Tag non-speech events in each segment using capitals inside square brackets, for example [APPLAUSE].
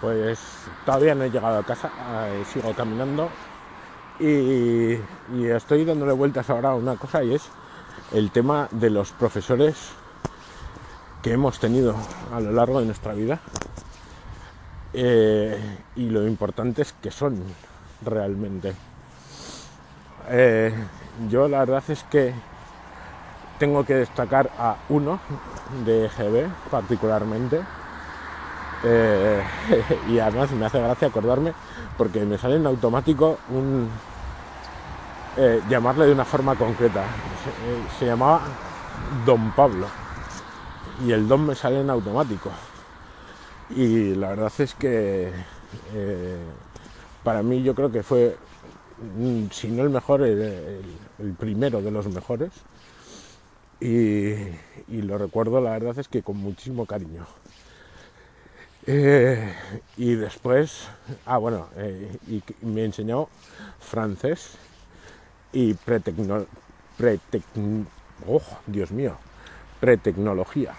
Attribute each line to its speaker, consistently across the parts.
Speaker 1: Pues todavía no he llegado a casa, eh, sigo caminando y, estoy dándole vueltas ahora a una cosa y es el tema de los profesores que hemos tenido a lo largo de nuestra vida eh, y lo importantes que son realmente. Eh, yo la verdad es que tengo que destacar a uno de EGB particularmente. Eh, [LAUGHS] y además me hace gracia acordarme porque me sale en automático un eh, llamarle de una forma concreta. Se, se llamaba Don Pablo y el Don me sale en automático. Y la verdad es que eh, para mí yo creo que fue, mm, si no el mejor, el, primero de los mejores. Y lo recuerdo, la verdad es que con muchísimo cariño. Eh, y después, ah bueno, eh, y me enseñó francés y pretecno, pretec- oh, Dios mío, pretecnología.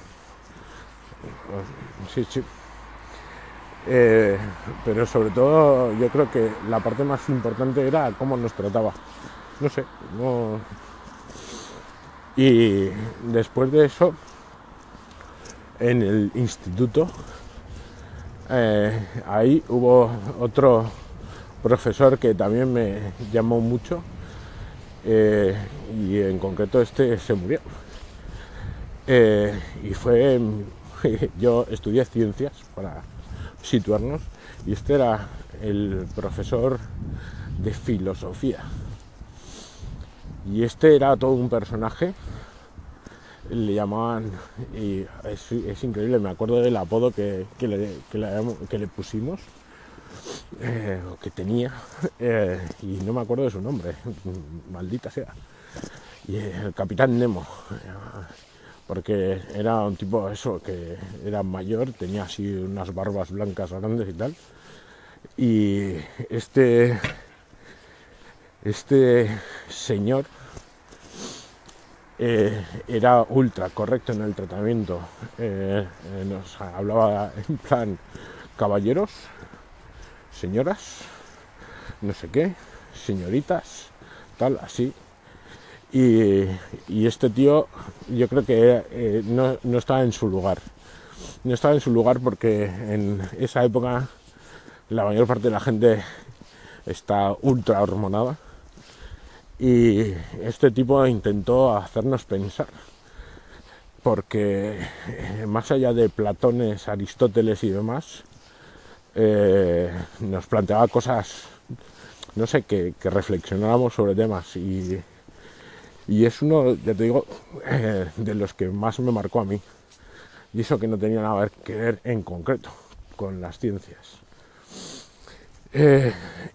Speaker 1: Sí, sí. Eh, pero sobre todo yo creo que la parte más importante era cómo nos trataba. No sé, no... Y después de eso, en el instituto, eh, ahí hubo otro profesor que también me llamó mucho eh, y en concreto este se murió. Eh, y fue, [LAUGHS] yo estudié ciencias para situarnos y este era el profesor de filosofía. Y este era todo un personaje, le llamaban, y es, increíble, me acuerdo del apodo que, que le, pusimos, eh, que tenía, [LAUGHS] eh, y no me acuerdo de su nombre, [LAUGHS] maldita sea. Y el capitán Nemo, porque era un tipo eso que era mayor, tenía así unas barbas blancas grandes y tal. Y este este señor eh, era ultra correcto en el tratamiento. Eh, eh, nos hablaba en plan caballeros, señoras, no sé qué, señoritas, tal, así. Y, este tío yo creo que no estaba en su lugar. No estaba en su lugar porque en esa época la mayor parte de la gente está ultra hormonada y este tipo intentó hacernos pensar porque eh, más allá de Platones, Aristóteles y demás eh, nos planteaba cosas no sé que, que sobre temas y, y es uno ya te digo eh, de los que más me marcó a mí y eso que no tenía nada que ver en concreto con las ciencias.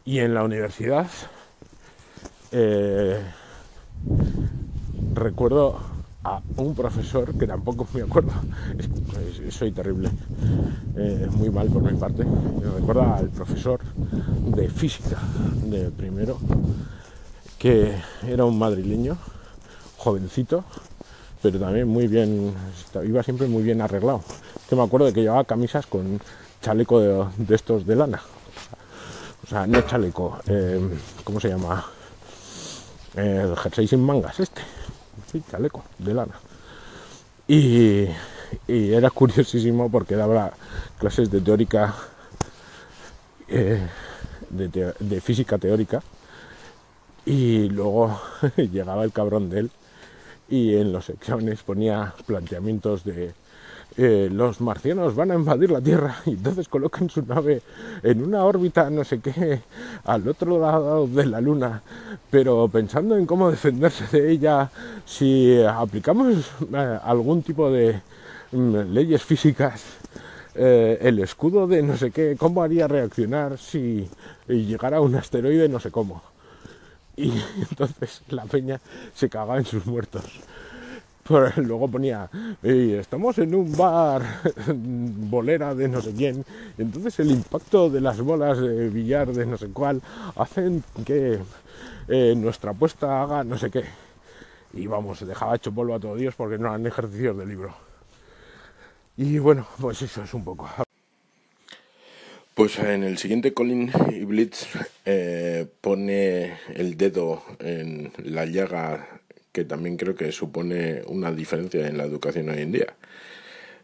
Speaker 1: Y en la universidad eh, recuerdo a un profesor que tampoco me acuerdo, soy terrible, eh, muy mal por mi parte. Recuerdo al profesor de física de primero, que era un madrileño, jovencito, pero también muy bien, iba siempre muy bien arreglado. Que me acuerdo de que llevaba camisas con chaleco de, de estos de lana. O sea, no chaleco, eh, ¿cómo se llama? El jersey sin mangas, este. Chaleco, de lana. Y, era curiosísimo porque daba clases de teórica, eh, de, de física teórica. Y luego [LAUGHS] llegaba el cabrón de él y en los exámenes ponía planteamientos de eh, los marcianos van a invadir la Tierra y entonces colocan su nave en una órbita no sé qué al otro lado de la Luna, pero pensando en cómo defenderse de ella, si aplicamos eh, algún tipo de mm, leyes físicas, eh, el escudo de no sé qué, cómo haría reaccionar si llegara un asteroide no sé cómo. Y [LAUGHS] entonces la peña se cagaba en sus muertos. [LAUGHS] Luego ponía, "Ey, estamos en un bar, [LAUGHS] bolera de no sé quién, entonces el impacto de las bolas de billar de no sé cuál hacen que eh, nuestra apuesta haga no sé qué. Y vamos, dejaba hecho polvo a todo Dios porque no eran ejercicios de libro. Y bueno, pues eso es un poco. Pues en el siguiente Colin y Blitz eh, pone el dedo en la llaga que también creo que supone una diferencia en la educación hoy en día.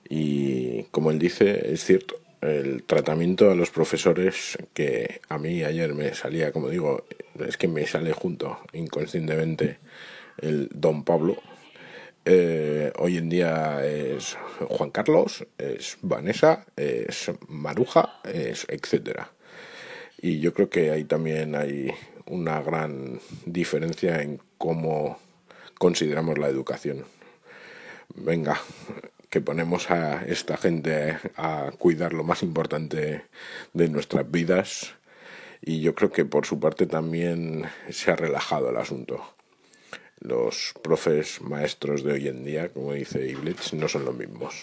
Speaker 1: Y como él dice, es cierto, el tratamiento a los profesores que a mí ayer me salía, como digo, es que me sale junto inconscientemente el don Pablo. Eh, hoy en día es Juan Carlos, es Vanessa, es Maruja, es etcétera. Y yo creo que ahí también hay una gran diferencia en cómo consideramos la educación. Venga, que ponemos a esta gente a cuidar lo más importante de nuestras vidas y yo creo que por su parte también se ha relajado el asunto. Los profes maestros de hoy en día, como dice Iblitz, no son los mismos.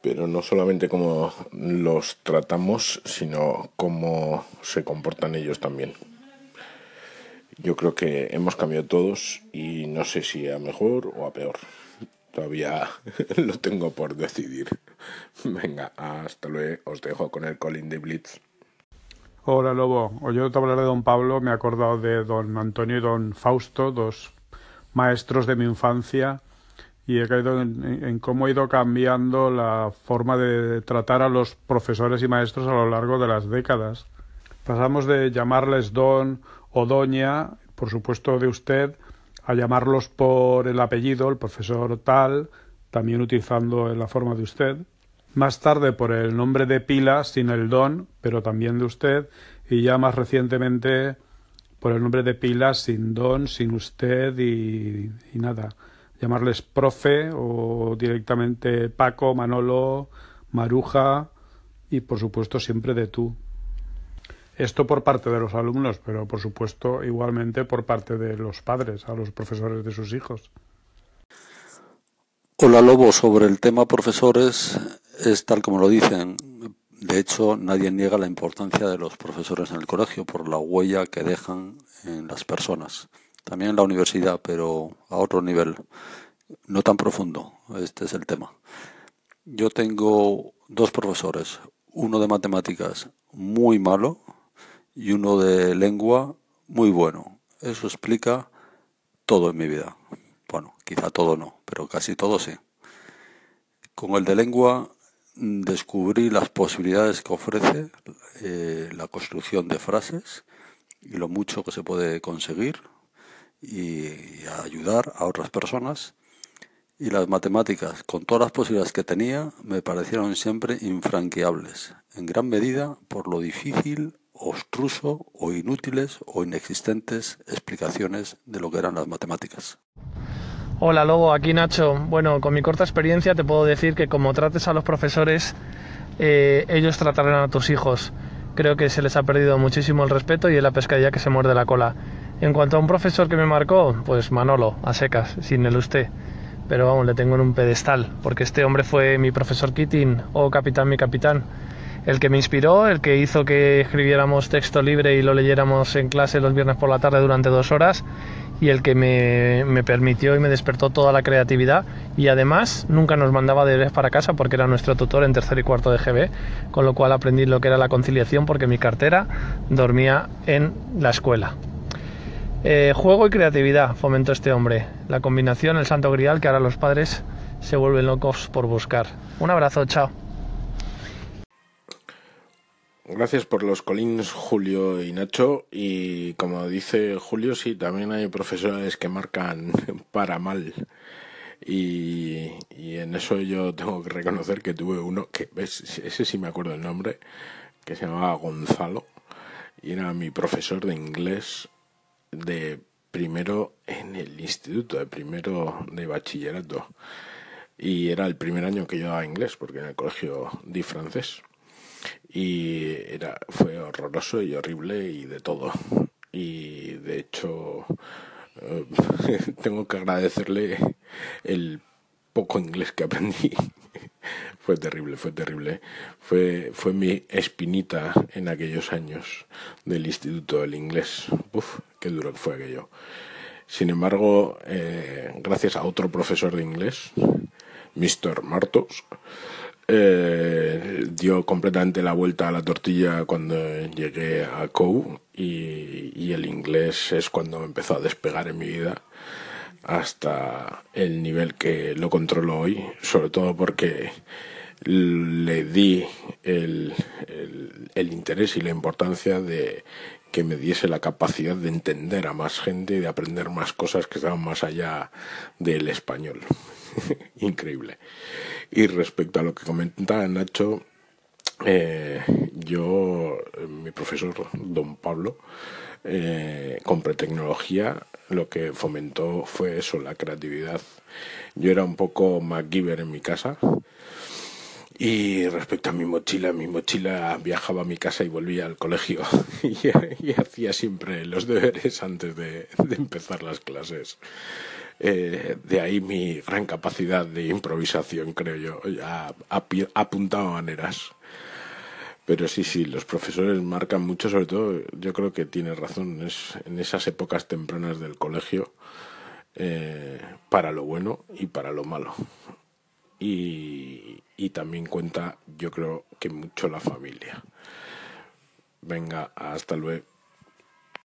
Speaker 1: Pero no solamente cómo los tratamos, sino cómo se comportan ellos también. Yo creo que hemos cambiado todos y no sé si a mejor o a peor. Todavía [LAUGHS] lo tengo por decidir. Venga, hasta luego. Os dejo con el Colin de Blitz.
Speaker 2: Hola Lobo, te hablar de don Pablo, me he acordado de don Antonio y don Fausto, dos maestros de mi infancia, y he caído en, cómo ha ido cambiando la forma de tratar a los profesores y maestros a lo largo de las décadas. Pasamos de llamarles don o doña, por supuesto de usted, a llamarlos por el apellido, el profesor tal, también utilizando la forma de usted. Más tarde por el nombre de pila, sin el don, pero también de usted. Y ya más recientemente por el nombre de pila, sin don, sin usted y, y nada. Llamarles profe o directamente Paco, Manolo, Maruja y por supuesto siempre de tú. Esto por parte de los alumnos, pero por supuesto igualmente por parte de los padres, a los profesores de sus hijos.
Speaker 3: Hola Lobo, sobre el tema profesores es tal como lo dicen. De hecho, nadie niega la importancia de los profesores en el colegio por la huella que dejan en las personas. También en la universidad, pero a otro nivel, no tan profundo. Este es el tema. Yo tengo dos profesores, uno de matemáticas muy malo, y uno de lengua muy bueno. Eso explica todo en mi vida. Bueno, quizá todo no, pero casi todo sí. Con el de lengua mm, descubrí las posibilidades que ofrece eh, la construcción de frases y lo mucho que se puede conseguir y ayudar a otras personas. Y las matemáticas, con todas las posibilidades que tenía, me parecieron siempre infranqueables, en gran medida por lo difícil obstruso o inútiles o inexistentes explicaciones de lo que eran las matemáticas.
Speaker 4: Hola Lobo, aquí Nacho. Bueno, con mi corta experiencia te puedo decir que como trates a los profesores, eh, ellos tratarán a tus hijos. Creo que se les ha perdido muchísimo el respeto y es la pescadilla que se muerde la cola. En cuanto a un profesor que me marcó, pues Manolo, a secas, sin el usted. Pero vamos, le tengo en un pedestal, porque este hombre fue mi profesor Keating, o capitán mi capitán el que me inspiró, el que hizo que escribiéramos texto libre y lo leyéramos en clase los viernes por la tarde durante dos horas y el que me, permitió y me despertó toda la creatividad y además nunca nos mandaba deberes para casa porque era nuestro tutor en tercer y cuarto de GB, con lo cual aprendí lo que era la conciliación porque mi cartera dormía en la escuela. Eh, juego y creatividad fomentó este hombre, la combinación, el santo grial que ahora los padres se vuelven locos por buscar. Un abrazo, chao.
Speaker 1: Gracias por los colines, Julio y Nacho. Y como dice Julio, sí, también hay profesores que marcan [LAUGHS] para mal. Y, en eso yo tengo que reconocer que tuve uno, que ese sí me acuerdo el nombre, que se llamaba Gonzalo. Y era mi profesor de inglés de primero en el instituto, de primero de bachillerato. Y era el primer año que yo daba inglés, porque en el colegio di francés y era fue horroroso y horrible y de todo. Y de hecho eh, [LAUGHS] tengo que agradecerle el poco inglés que aprendí. [LAUGHS] Fue terrible fue terrible. Fue fue mi espinita en aquellos años del instituto del inglés. Uf, qué duro que fue aquello. Sin embargo eh, gracias a otro profesor de inglés Mr. Martos eh, dio completamente la vuelta a la tortilla cuando llegué a COU y, el inglés es cuando empezó a despegar en mi vida hasta el nivel que lo controlo hoy, sobre todo porque le di el, el, interés y la importancia de que me diese la capacidad de entender a más gente y de aprender más cosas que estaban más allá del español. [LAUGHS] Increíble. Y respecto a lo que comentaba Nacho, eh, yo, mi profesor, don Pablo, eh, compré tecnología, lo que fomentó fue eso, la creatividad. Yo era un poco MacGyver en mi casa. Y respecto a mi mochila, mi mochila viajaba a mi casa y volvía al colegio [LAUGHS] y, hacía siempre los deberes antes de empezar las clases. Eh, de ahí mi gran capacidad de improvisación, creo yo, ha, apuntado maneras. Pero sí, sí, los profesores marcan mucho, sobre todo, yo creo que tiene razón, es en esas épocas tempranas del colegio, eh, para lo bueno y para lo malo. Y, y también cuenta, yo creo que mucho la familia. Venga, hasta luego.